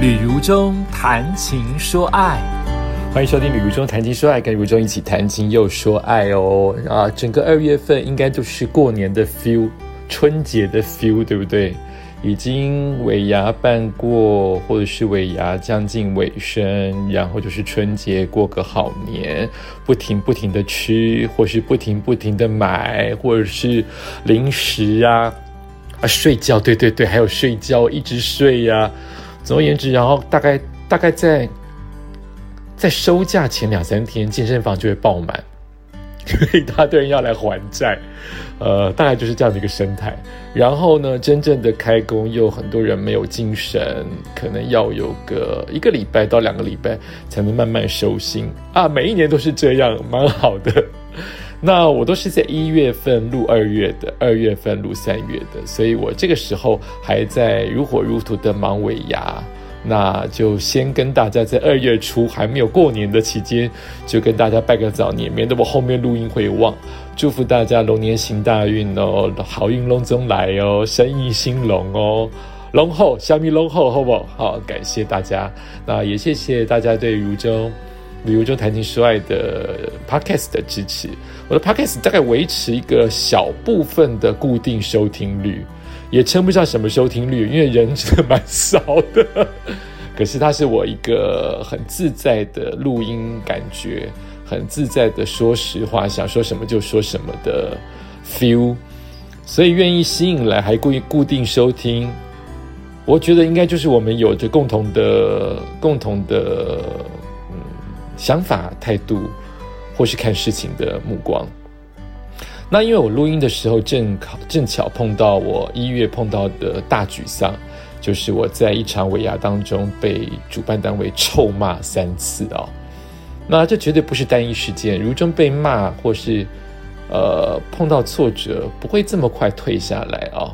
旅如中谈情说爱，欢迎收听《旅如中谈情说爱》，跟如中一起谈情又说爱哦。啊，整个二月份应该就是过年的 feel，春节的 feel，对不对？已经尾牙办过，或者是尾牙将近尾声，然后就是春节过个好年，不停不停的吃，或是不停不停的买，或者是零食啊啊，睡觉，对对对，还有睡觉，一直睡呀。总而言之，然后大概大概在在收假前两三天，健身房就会爆满，因 为一大堆人要来还债，呃，大概就是这样的一个生态。然后呢，真正的开工又很多人没有精神，可能要有个一个礼拜到两个礼拜才能慢慢收心啊。每一年都是这样，蛮好的。那我都是在一月份录二月的，二月份录三月的，所以我这个时候还在如火如荼的忙尾牙，那就先跟大家在二月初还没有过年的期间，就跟大家拜个早年，免得我后面录音会忘。祝福大家龙年行大运哦，好运龙中来哦，生意兴隆哦，龙后小米龙后，好不好？好，感谢大家，那也谢谢大家对如州。旅游中谈情说爱的 podcast 的支持，我的 podcast 大概维持一个小部分的固定收听率，也称不上什么收听率，因为人真的蛮少的。可是它是我一个很自在的录音感觉，很自在的说实话，想说什么就说什么的 feel，所以愿意吸引来还固固定收听，我觉得应该就是我们有着共同的共同的。想法、态度，或是看事情的目光。那因为我录音的时候正巧正巧碰到我一月碰到的大沮丧，就是我在一场尾牙当中被主办单位臭骂三次哦。那这绝对不是单一事件，如中被骂或是呃碰到挫折，不会这么快退下来哦。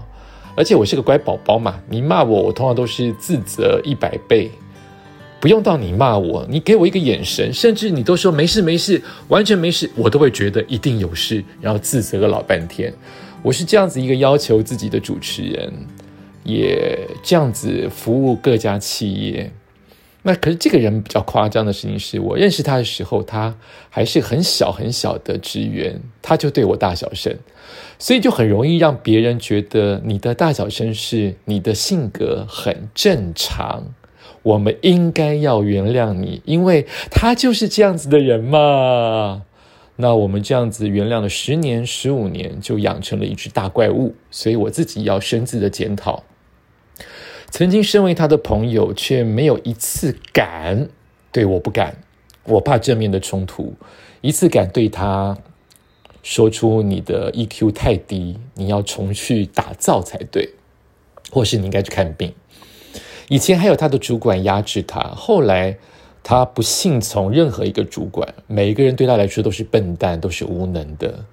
而且我是个乖宝宝嘛，你骂我，我通常都是自责一百倍。不用到你骂我，你给我一个眼神，甚至你都说没事没事，完全没事，我都会觉得一定有事，然后自责个老半天。我是这样子一个要求自己的主持人，也这样子服务各家企业。那可是这个人比较夸张的事情是，我认识他的时候，他还是很小很小的职员，他就对我大小声，所以就很容易让别人觉得你的大小声是你的性格很正常。我们应该要原谅你，因为他就是这样子的人嘛。那我们这样子原谅了十年、十五年，就养成了一只大怪物。所以我自己要深自的检讨。曾经身为他的朋友，却没有一次敢对我不敢，我怕正面的冲突，一次敢对他说出你的 EQ 太低，你要重去打造才对，或是你应该去看病。以前还有他的主管压制他，后来他不信从任何一个主管，每一个人对他来说都是笨蛋，都是无能的。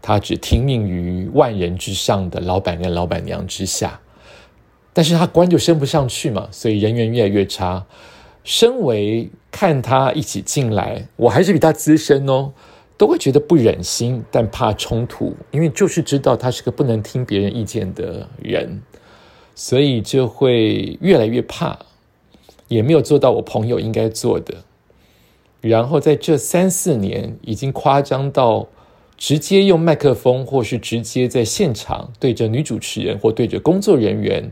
他只听命于万人之上的老板跟老板娘之下，但是他官就升不上去嘛，所以人缘越来越差。身为看他一起进来，我还是比他资深哦，都会觉得不忍心，但怕冲突，因为就是知道他是个不能听别人意见的人。所以就会越来越怕，也没有做到我朋友应该做的。然后在这三四年，已经夸张到直接用麦克风，或是直接在现场对着女主持人或对着工作人员，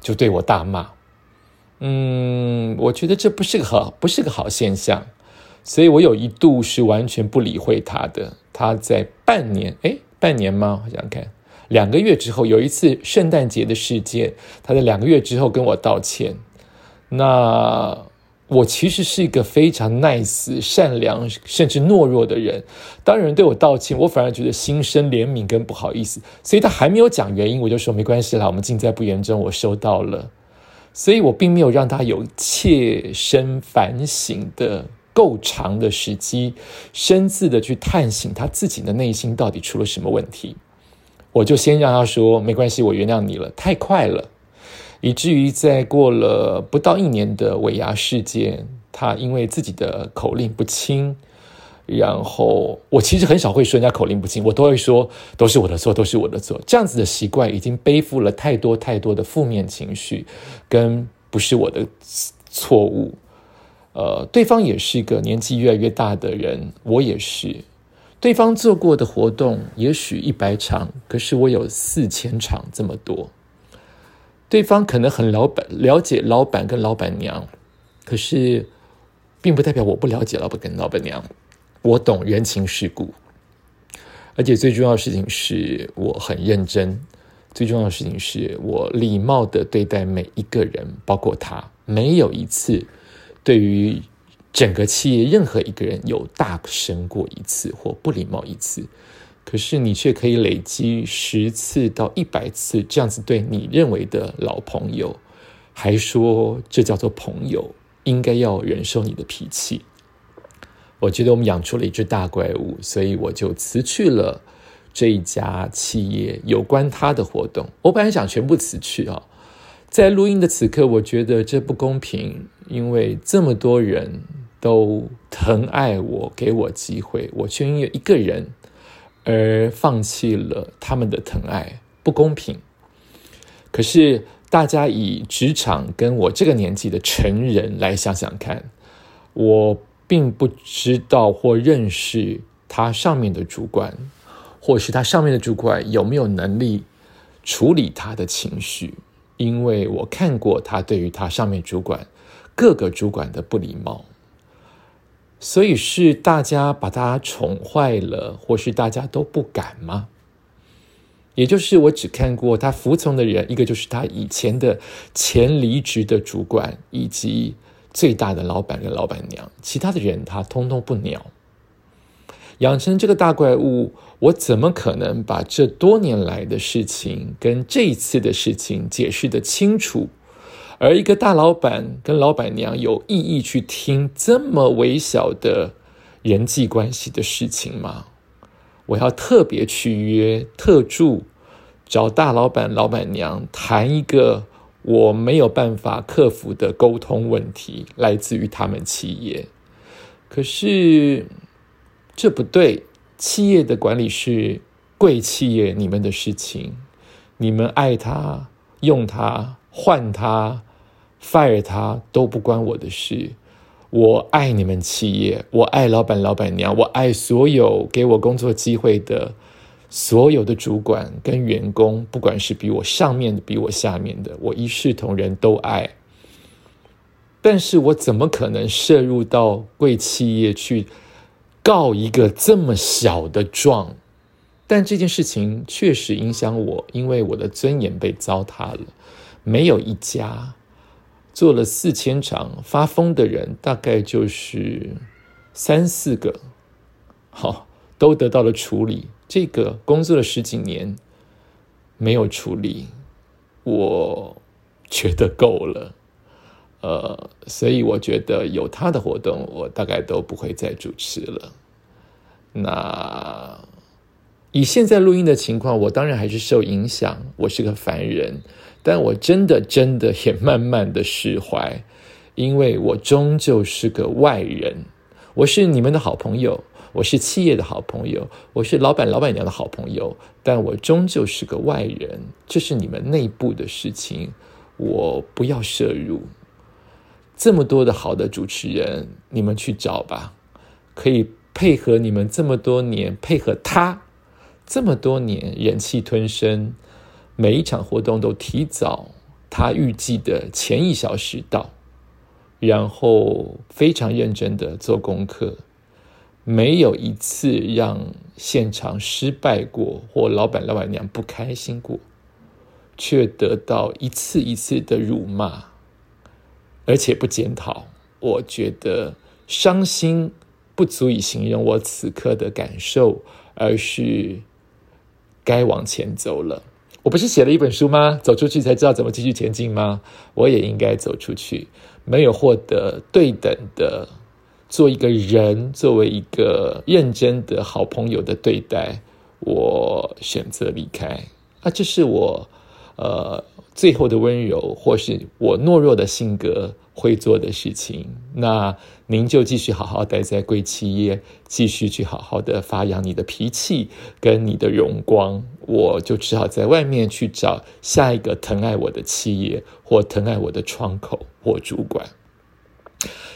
就对我大骂。嗯，我觉得这不是个好，不是个好现象。所以我有一度是完全不理会他的。他在半年，哎，半年吗？我想想看。两个月之后，有一次圣诞节的事件，他在两个月之后跟我道歉。那我其实是一个非常 nice、善良，甚至懦弱的人。当人对我道歉，我反而觉得心生怜悯跟不好意思。所以他还没有讲原因，我就说没关系啦，我们尽在不言中。我收到了，所以我并没有让他有切身反省的够长的时机，深自的去探醒他自己的内心到底出了什么问题。我就先让他说没关系，我原谅你了。太快了，以至于在过了不到一年的尾牙事件，他因为自己的口令不清，然后我其实很少会说人家口令不清，我都会说都是我的错，都是我的错。这样子的习惯已经背负了太多太多的负面情绪，跟不是我的错误。呃，对方也是一个年纪越来越大的人，我也是。对方做过的活动也许一百场，可是我有四千场这么多。对方可能很老板了解老板跟老板娘，可是并不代表我不了解老板跟老板娘。我懂人情世故，而且最重要的事情是我很认真。最重要的事情是我礼貌的对待每一个人，包括他，没有一次。对于整个企业任何一个人有大声过一次或不礼貌一次，可是你却可以累积十次到一百次这样子对你认为的老朋友，还说这叫做朋友，应该要忍受你的脾气。我觉得我们养出了一只大怪物，所以我就辞去了这一家企业有关他的活动。我本来想全部辞去啊。在录音的此刻，我觉得这不公平，因为这么多人都疼爱我，给我机会，我却因为一个人而放弃了他们的疼爱，不公平。可是大家以职场跟我这个年纪的成人来想想看，我并不知道或认识他上面的主管，或是他上面的主管有没有能力处理他的情绪。因为我看过他对于他上面主管各个主管的不礼貌，所以是大家把他宠坏了，或是大家都不敢吗？也就是我只看过他服从的人，一个就是他以前的前离职的主管，以及最大的老板跟老板娘，其他的人他通通不鸟。养成这个大怪物，我怎么可能把这多年来的事情跟这一次的事情解释的清楚？而一个大老板跟老板娘有意义去听这么微小的人际关系的事情吗？我要特别去约特助，找大老板、老板娘谈一个我没有办法克服的沟通问题，来自于他们企业。可是。这不对，企业的管理是贵企业，你们的事情，你们爱他、用他、换他、fire 他都不关我的事。我爱你们企业，我爱老板、老板娘，我爱所有给我工作机会的所有的主管跟员工，不管是比我上面的、比我下面的，我一视同仁，都爱。但是我怎么可能涉入到贵企业去？告一个这么小的状，但这件事情确实影响我，因为我的尊严被糟蹋了。没有一家做了四千场发疯的人，大概就是三四个，好都得到了处理。这个工作了十几年没有处理，我觉得够了。呃，所以我觉得有他的活动，我大概都不会再主持了。那以现在录音的情况，我当然还是受影响。我是个凡人，但我真的真的也慢慢的释怀，因为我终究是个外人。我是你们的好朋友，我是企业的好朋友，我是老板老板娘的好朋友，但我终究是个外人。这是你们内部的事情，我不要涉入。这么多的好的主持人，你们去找吧，可以配合你们这么多年，配合他这么多年，忍气吞声，每一场活动都提早他预计的前一小时到，然后非常认真的做功课，没有一次让现场失败过或老板老板娘不开心过，却得到一次一次的辱骂。而且不检讨，我觉得伤心不足以形容我此刻的感受，而是该往前走了。我不是写了一本书吗？走出去才知道怎么继续前进吗？我也应该走出去。没有获得对等的做一个人，作为一个认真的好朋友的对待，我选择离开。啊，这是我呃。最后的温柔，或是我懦弱的性格会做的事情，那您就继续好好待在贵企业，继续去好好的发扬你的脾气跟你的荣光。我就只好在外面去找下一个疼爱我的企业，或疼爱我的窗口或主管。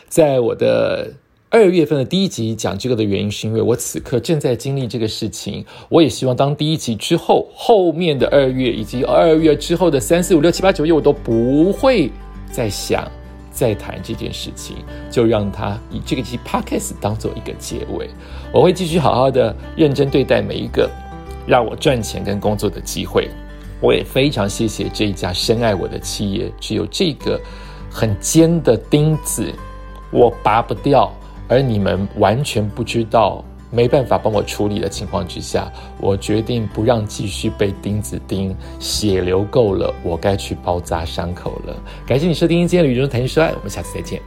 在我的二月份的第一集讲这个的原因，是因为我此刻正在经历这个事情。我也希望当第一集之后，后面的二月以及二月之后的三四五六七八九月，我都不会再想再谈这件事情，就让它以这个期 podcast 当做一个结尾。我会继续好好的认真对待每一个让我赚钱跟工作的机会。我也非常谢谢这一家深爱我的企业，只有这个很尖的钉子。我拔不掉，而你们完全不知道，没办法帮我处理的情况之下，我决定不让继续被钉子钉，血流够了，我该去包扎伤口了。感谢你收听今天的《旅中谈心说爱》，我们下次再见。